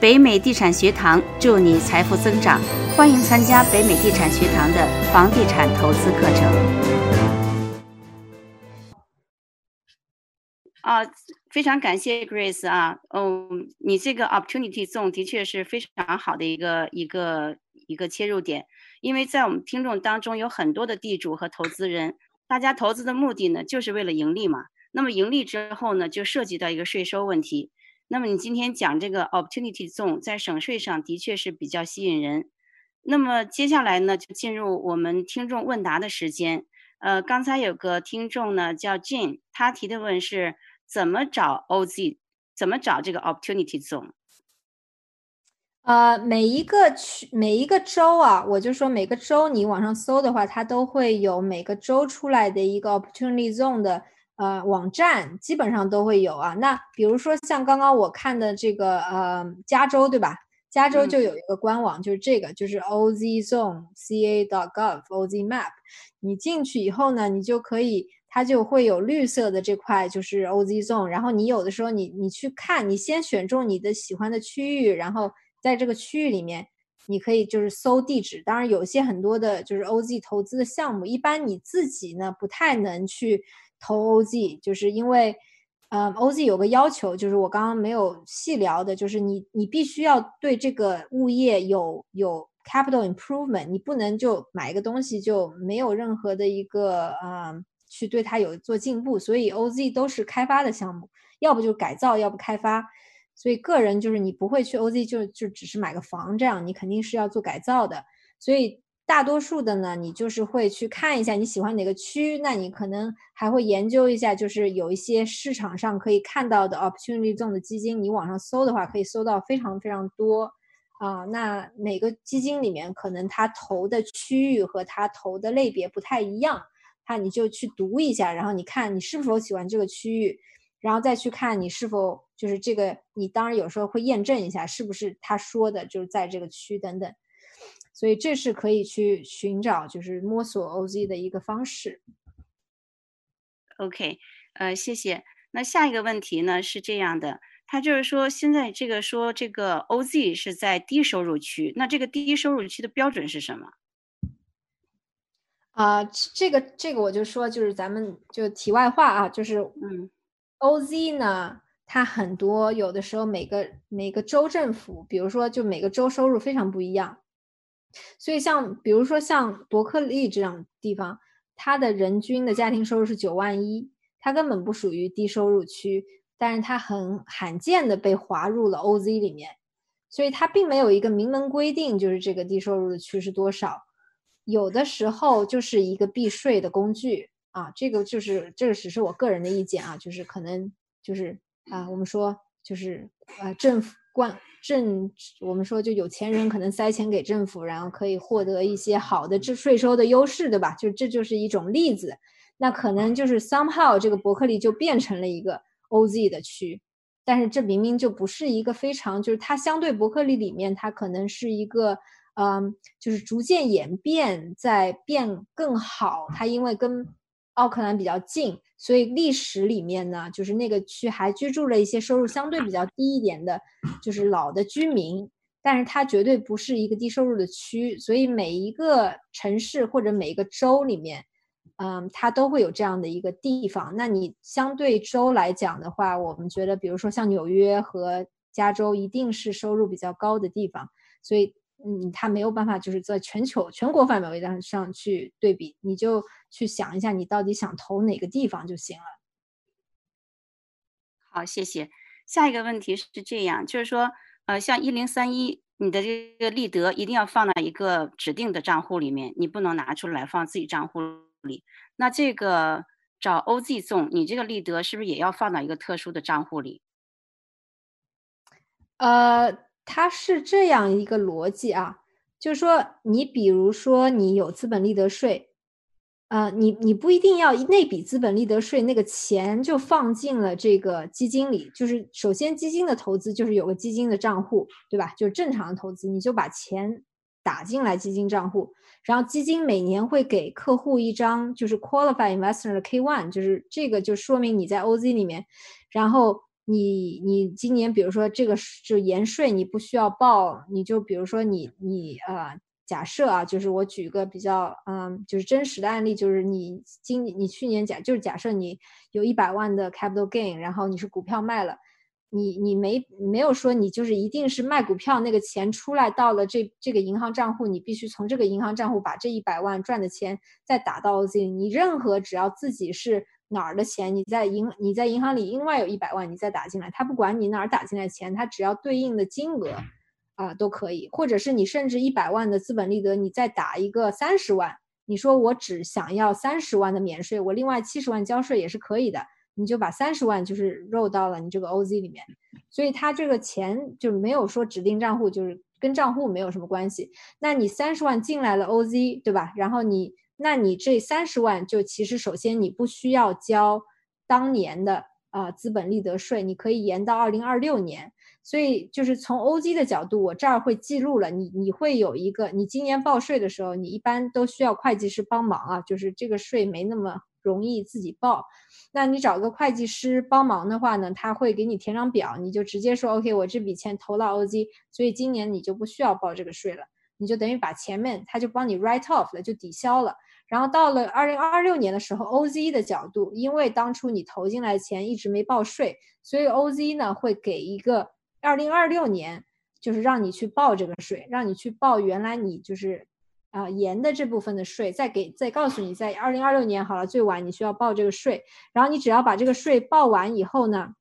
北美地产学堂祝你财富增长，欢迎参加北美地产学堂的房地产投资课程。啊，非常感谢 Grace 啊，嗯，你这个 Opportunity Zone 的确是非常好的一个一个一个切入点，因为在我们听众当中有很多的地主和投资人，大家投资的目的呢就是为了盈利嘛，那么盈利之后呢就涉及到一个税收问题。那么你今天讲这个 opportunity zone 在省税上的确是比较吸引人。那么接下来呢，就进入我们听众问答的时间。呃，刚才有个听众呢叫 Jane，他提的问是怎么找 OZ，怎么找这个 opportunity zone？呃，每一个区每一个州啊，我就说每个州你网上搜的话，它都会有每个州出来的一个 opportunity zone 的。呃，网站基本上都会有啊。那比如说像刚刚我看的这个，呃，加州对吧？加州就有一个官网，就是这个，就是 ozzoneca.gov，ozmap。你进去以后呢，你就可以，它就会有绿色的这块，就是 ozzone。然后你有的时候你你去看，你先选中你的喜欢的区域，然后在这个区域里面，你可以就是搜地址。当然，有些很多的就是 oz 投资的项目，一般你自己呢不太能去。投 OZ 就是因为，呃，OZ 有个要求，就是我刚刚没有细聊的，就是你你必须要对这个物业有有 capital improvement，你不能就买一个东西就没有任何的一个呃去对它有做进步，所以 OZ 都是开发的项目，要不就改造，要不开发，所以个人就是你不会去 OZ 就就只是买个房这样，你肯定是要做改造的，所以。大多数的呢，你就是会去看一下你喜欢哪个区，那你可能还会研究一下，就是有一些市场上可以看到的 opportunity zone 的基金，你网上搜的话可以搜到非常非常多啊。那每个基金里面可能它投的区域和它投的类别不太一样，那你就去读一下，然后你看你是否喜欢这个区域，然后再去看你是否就是这个，你当然有时候会验证一下是不是他说的就是在这个区等等。所以这是可以去寻找，就是摸索 OZ 的一个方式。OK，呃，谢谢。那下一个问题呢是这样的，他就是说现在这个说这个 OZ 是在低收入区，那这个低收入区的标准是什么？啊，这个这个我就说，就是咱们就题外话啊，就是嗯，OZ 呢，它很多有的时候每个每个州政府，比如说就每个州收入非常不一样。所以，像比如说像伯克利这样地方，它的人均的家庭收入是九万一，它根本不属于低收入区，但是它很罕见的被划入了 OZ 里面，所以它并没有一个明文规定，就是这个低收入的区是多少，有的时候就是一个避税的工具啊，这个就是这个只是我个人的意见啊，就是可能就是啊，我们说就是啊，政府管。政，我们说就有钱人可能塞钱给政府，然后可以获得一些好的这税收的优势，对吧？就这就是一种例子。那可能就是 somehow 这个伯克利就变成了一个 OZ 的区，但是这明明就不是一个非常，就是它相对伯克利里面，它可能是一个，嗯，就是逐渐演变在变更好。它因为跟奥克兰比较近，所以历史里面呢，就是那个区还居住了一些收入相对比较低一点的，就是老的居民。但是它绝对不是一个低收入的区，所以每一个城市或者每一个州里面，嗯，它都会有这样的一个地方。那你相对州来讲的话，我们觉得，比如说像纽约和加州，一定是收入比较高的地方，所以。嗯，他没有办法，就是在全球全国范围上上去对比，你就去想一下，你到底想投哪个地方就行了。好，谢谢。下一个问题是这样，就是说，呃，像一零三一，你的这个立德一定要放到一个指定的账户里面，你不能拿出来放自己账户里。那这个找 OZ 送，你这个立德是不是也要放到一个特殊的账户里？呃。它是这样一个逻辑啊，就是说，你比如说你有资本利得税，呃，你你不一定要那笔资本利得税那个钱就放进了这个基金里，就是首先基金的投资就是有个基金的账户，对吧？就是正常的投资，你就把钱打进来基金账户，然后基金每年会给客户一张就是 Qualified Investor 的 K one，就是这个就说明你在 OZ 里面，然后。你你今年比如说这个就延税你不需要报，你就比如说你你呃假设啊，就是我举个比较嗯就是真实的案例，就是你今你去年假就是假设你有一百万的 capital gain，然后你是股票卖了。你你没没有说你就是一定是卖股票那个钱出来到了这这个银行账户，你必须从这个银行账户把这一百万赚的钱再打到 OZ。你任何只要自己是哪儿的钱，你在银你在银行里另外有一百万，你再打进来，他不管你哪儿打进来钱，他只要对应的金额啊都可以，或者是你甚至一百万的资本利得，你再打一个三十万，你说我只想要三十万的免税，我另外七十万交税也是可以的。你就把三十万就是入到了你这个 OZ 里面，所以他这个钱就没有说指定账户，就是跟账户没有什么关系。那你三十万进来了 OZ，对吧？然后你，那你这三十万就其实首先你不需要交当年的啊资本利得税，你可以延到二零二六年。所以就是从 OZ 的角度，我这儿会记录了你，你会有一个，你今年报税的时候，你一般都需要会计师帮忙啊，就是这个税没那么。容易自己报，那你找个会计师帮忙的话呢，他会给你填张表，你就直接说 OK，我这笔钱投到 OZ，所以今年你就不需要报这个税了，你就等于把前面他就帮你 write off 了，就抵消了。然后到了二零二六年的时候，OZ 的角度，因为当初你投进来的钱一直没报税，所以 OZ 呢会给一个二零二六年，就是让你去报这个税，让你去报原来你就是。啊，盐的这部分的税，再给再告诉你，在二零二六年好了，最晚你需要报这个税。然后你只要把这个税报完以后呢，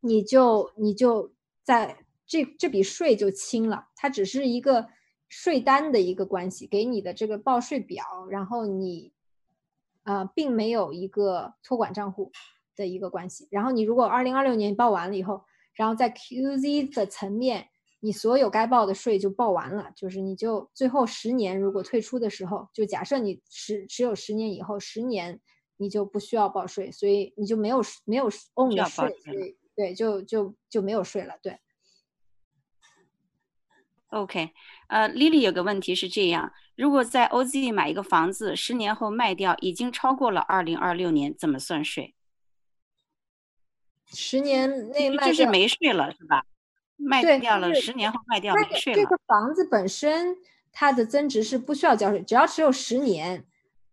你就你就在这这笔税就清了，它只是一个税单的一个关系，给你的这个报税表，然后你啊，并没有一个托管账户的一个关系。然后你如果二零二六年报完了以后，然后在 QZ 的层面。你所有该报的税就报完了，就是你就最后十年如果退出的时候，就假设你持持有十年以后，十年你就不需要报税，所以你就没有没有 own 的税，对，就就就没有税了，对。OK，呃，Lily 有个问题是这样：如果在 OZ 买一个房子，十年后卖掉，已经超过了二零二六年，怎么算税？十年内卖就是没税了，是吧？卖掉了，十年后卖掉没税了。这个房子本身它的增值是不需要交税，只要持有十年，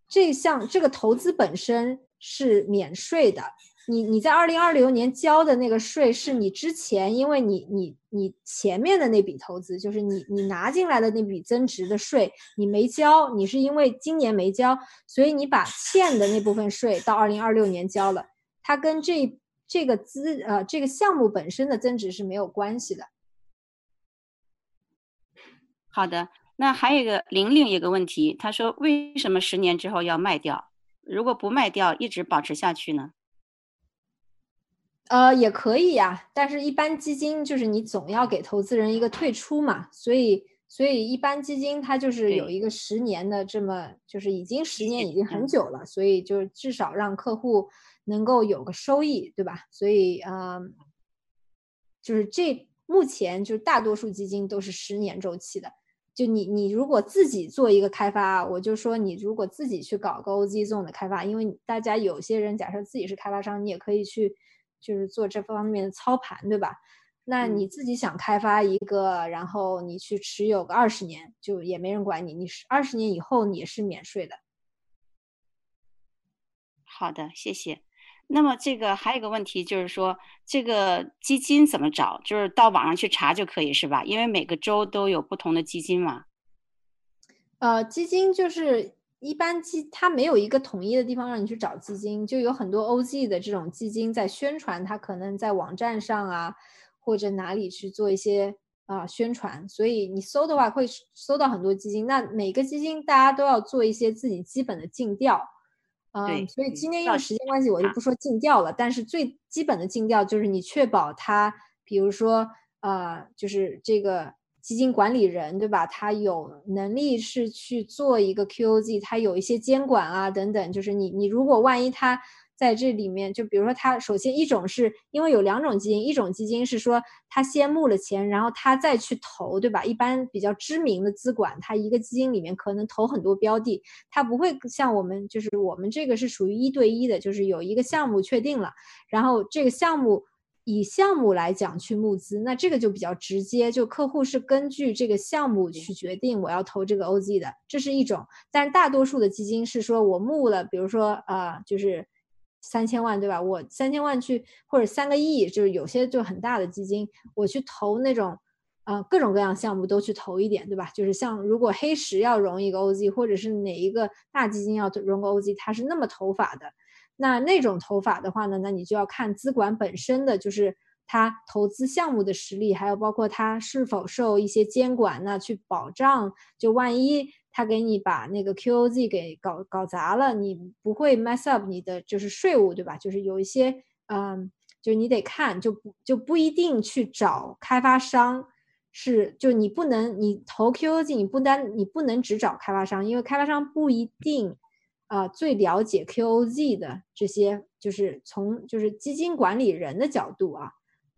这项这个投资本身是免税的。你你在二零二零年交的那个税是你之前，因为你你你前面的那笔投资，就是你你拿进来的那笔增值的税，你没交，你是因为今年没交，所以你把欠的那部分税到二零二六年交了，它跟这。这个资呃，这个项目本身的增值是没有关系的。好的，那还有一个玲玲有个问题，她说为什么十年之后要卖掉？如果不卖掉，一直保持下去呢？呃，也可以呀，但是一般基金就是你总要给投资人一个退出嘛，所以所以一般基金它就是有一个十年的这么，就是已经十年已经很久了，所以就至少让客户。能够有个收益，对吧？所以啊，就是这目前就是大多数基金都是十年周期的。就你你如果自己做一个开发，我就说你如果自己去搞个 OZ Zone 的开发，因为大家有些人假设自己是开发商，你也可以去就是做这方面的操盘，对吧？那你自己想开发一个，然后你去持有个二十年，就也没人管你，你是二十年以后你是免税的。好的，谢谢。那么这个还有一个问题，就是说这个基金怎么找？就是到网上去查就可以是吧？因为每个州都有不同的基金嘛。呃，基金就是一般基，它没有一个统一的地方让你去找基金，就有很多 OZ 的这种基金在宣传，它可能在网站上啊或者哪里去做一些啊宣传，所以你搜的话会搜到很多基金。那每个基金大家都要做一些自己基本的尽调。嗯，所以今天因为时间关系，我就不说尽调了。但是最基本的尽调就是你确保它，比如说，呃，就是这个基金管理人，对吧？他有能力是去做一个 QOZ，他有一些监管啊等等。就是你你如果万一他。在这里面，就比如说，他首先一种是因为有两种基金，一种基金是说他先募了钱，然后他再去投，对吧？一般比较知名的资管，他一个基金里面可能投很多标的，他不会像我们，就是我们这个是属于一对一的，就是有一个项目确定了，然后这个项目以项目来讲去募资，那这个就比较直接，就客户是根据这个项目去决定我要投这个 OZ 的，这是一种。但是大多数的基金是说我募了，比如说呃，就是三千万，对吧？我三千万去或者三个亿，就是有些就很大的基金，我去投那种呃各种各样项目都去投一点，对吧？就是像如果黑石要融一个 OZ，或者是哪一个大基金要融个 OZ，它是那么投法的。那那种投法的话呢，那你就要看资管本身的就是它投资项目的实力，还有包括它是否受一些监管，那去保障，就万一他给你把那个 QOZ 给搞搞砸了，你不会 mess up 你的就是税务，对吧？就是有一些，嗯，就是你得看，就不就不一定去找开发商，是就你不能你投 QOZ，你不单你不能只找开发商，因为开发商不一定。啊，最了解 QOZ 的这些，就是从就是基金管理人的角度啊，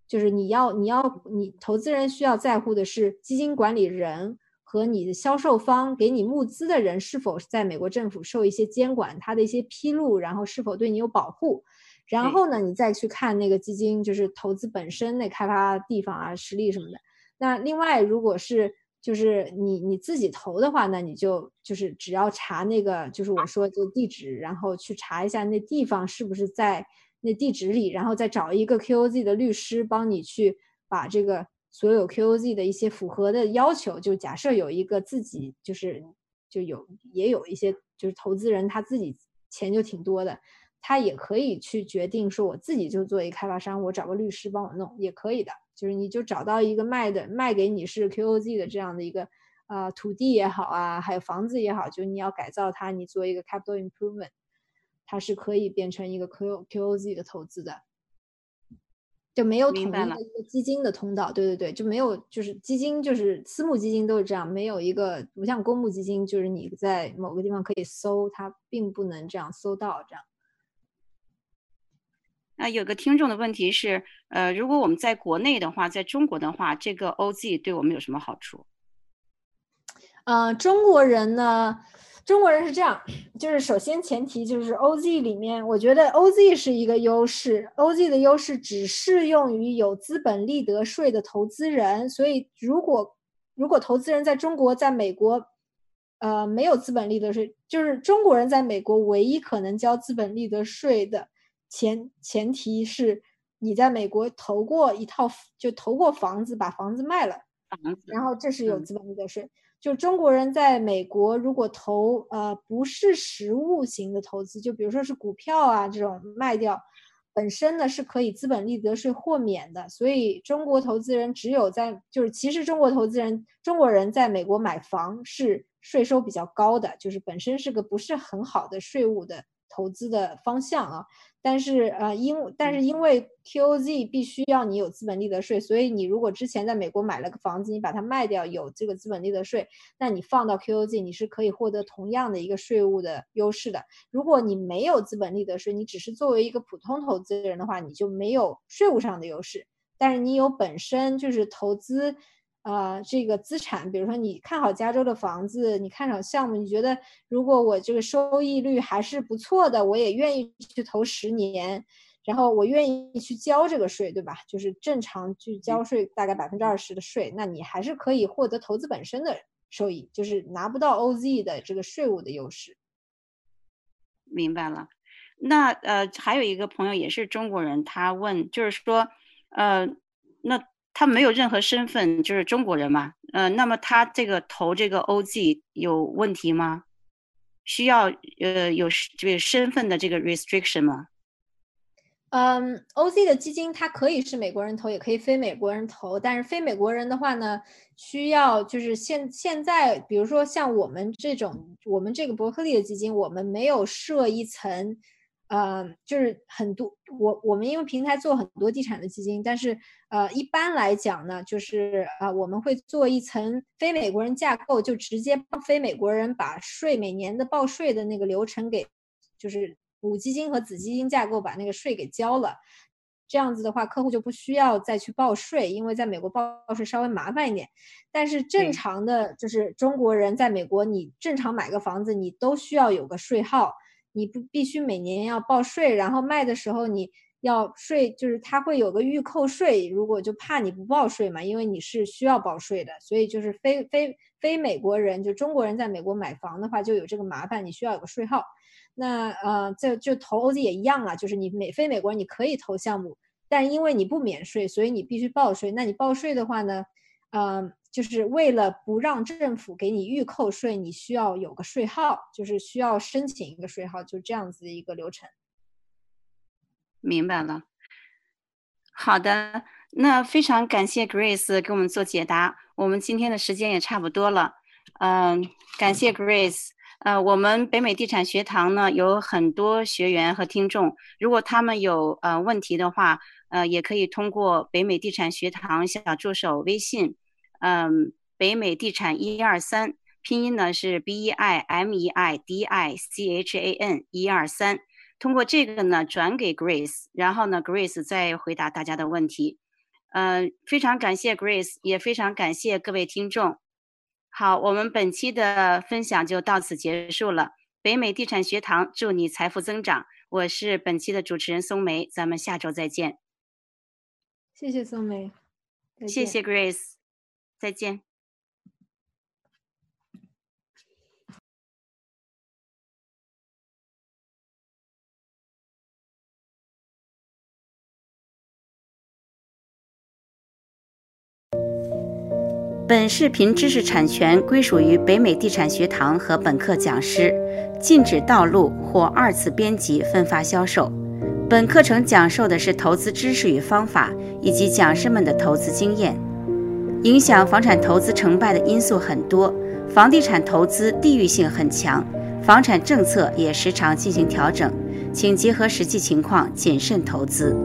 就是你要你要你投资人需要在乎的是基金管理人和你的销售方给你募资的人是否在美国政府受一些监管，他的一些披露，然后是否对你有保护，然后呢，你再去看那个基金就是投资本身那开发地方啊实力什么的。那另外如果是。就是你你自己投的话，那你就就是只要查那个，就是我说的地址，然后去查一下那地方是不是在那地址里，然后再找一个 QOZ 的律师帮你去把这个所有 QOZ 的一些符合的要求，就假设有一个自己就是就有也有一些就是投资人他自己钱就挺多的，他也可以去决定说我自己就做一开发商，我找个律师帮我弄也可以的。就是你就找到一个卖的卖给你是 QOZ 的这样的一个呃土地也好啊，还有房子也好，就你要改造它，你做一个 capital improvement，它是可以变成一个 Q QOZ 的投资的，就没有统一的一个基金的通道。对对对，就没有就是基金就是私募基金都是这样，没有一个不像公募基金，就是你在某个地方可以搜，它并不能这样搜到这样。那有个听众的问题是，呃，如果我们在国内的话，在中国的话，这个 OZ 对我们有什么好处？呃，中国人呢，中国人是这样，就是首先前提就是 OZ 里面，我觉得 OZ 是一个优势，OZ 的优势只适用于有资本利得税的投资人，所以如果如果投资人在中国、在美国，呃，没有资本利得税，就是中国人在美国唯一可能交资本利得税的。前前提是你在美国投过一套，就投过房子，把房子卖了，然后这是有资本利得税。就中国人在美国如果投呃不是实物型的投资，就比如说是股票啊这种卖掉，本身呢是可以资本利得税豁免的。所以中国投资人只有在就是其实中国投资人中国人在美国买房是税收比较高的，就是本身是个不是很好的税务的投资的方向啊。但是呃，因但是因为 QOZ 必须要你有资本利得税，所以你如果之前在美国买了个房子，你把它卖掉有这个资本利得税，那你放到 QOZ 你是可以获得同样的一个税务的优势的。如果你没有资本利得税，你只是作为一个普通投资人的话，你就没有税务上的优势。但是你有本身就是投资。啊，这个资产，比如说你看好加州的房子，你看上项目，你觉得如果我这个收益率还是不错的，我也愿意去投十年，然后我愿意去交这个税，对吧？就是正常去交税，大概百分之二十的税，那你还是可以获得投资本身的收益，就是拿不到 OZ 的这个税务的优势。明白了。那呃，还有一个朋友也是中国人，他问，就是说，呃，那。他没有任何身份，就是中国人嘛，嗯，那么他这个投这个 OZ 有问题吗？需要呃有这个身份的这个 restriction 吗？嗯，OZ 的基金它可以是美国人投，也可以非美国人投，但是非美国人的话呢，需要就是现现在，比如说像我们这种，我们这个伯克利的基金，我们没有设一层。呃，就是很多我我们因为平台做很多地产的基金，但是呃一般来讲呢，就是啊我们会做一层非美国人架构，就直接帮非美国人把税每年的报税的那个流程给，就是母基金和子基金架构把那个税给交了，这样子的话客户就不需要再去报税，因为在美国报税稍微麻烦一点。但是正常的就是中国人在美国，你正常买个房子，你都需要有个税号。你不必须每年要报税，然后卖的时候你要税，就是他会有个预扣税，如果就怕你不报税嘛，因为你是需要报税的，所以就是非非非美国人，就中国人在美国买房的话就有这个麻烦，你需要有个税号。那呃，这就投 OZ 也一样啊，就是你美非美国人你可以投项目，但因为你不免税，所以你必须报税。那你报税的话呢，呃，就是为了不让政府给你预扣税，你需要有个税号，就是需要申请一个税号，就这样子的一个流程。明白了，好的，那非常感谢 Grace 给我们做解答。我们今天的时间也差不多了，嗯，感谢 Grace。呃，我们北美地产学堂呢有很多学员和听众，如果他们有呃问题的话，呃，也可以通过北美地产学堂小助手微信，嗯，北美地产一二三，拼音呢是 B E I M E I D I C H A N 一二三。通过这个呢，转给 Grace，然后呢，Grace 再回答大家的问题。嗯，非常感谢 Grace，也非常感谢各位听众。好，我们本期的分享就到此结束了。北美地产学堂祝你财富增长。我是本期的主持人松梅，咱们下周再见。谢谢松梅，谢谢 Grace，再见。本视频知识产权归属于北美地产学堂和本课讲师，禁止盗录或二次编辑、分发、销售。本课程讲授的是投资知识与方法，以及讲师们的投资经验。影响房产投资成败的因素很多，房地产投资地域性很强，房产政策也时常进行调整，请结合实际情况谨慎投资。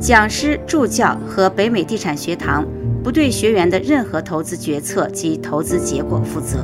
讲师、助教和北美地产学堂。不对学员的任何投资决策及投资结果负责。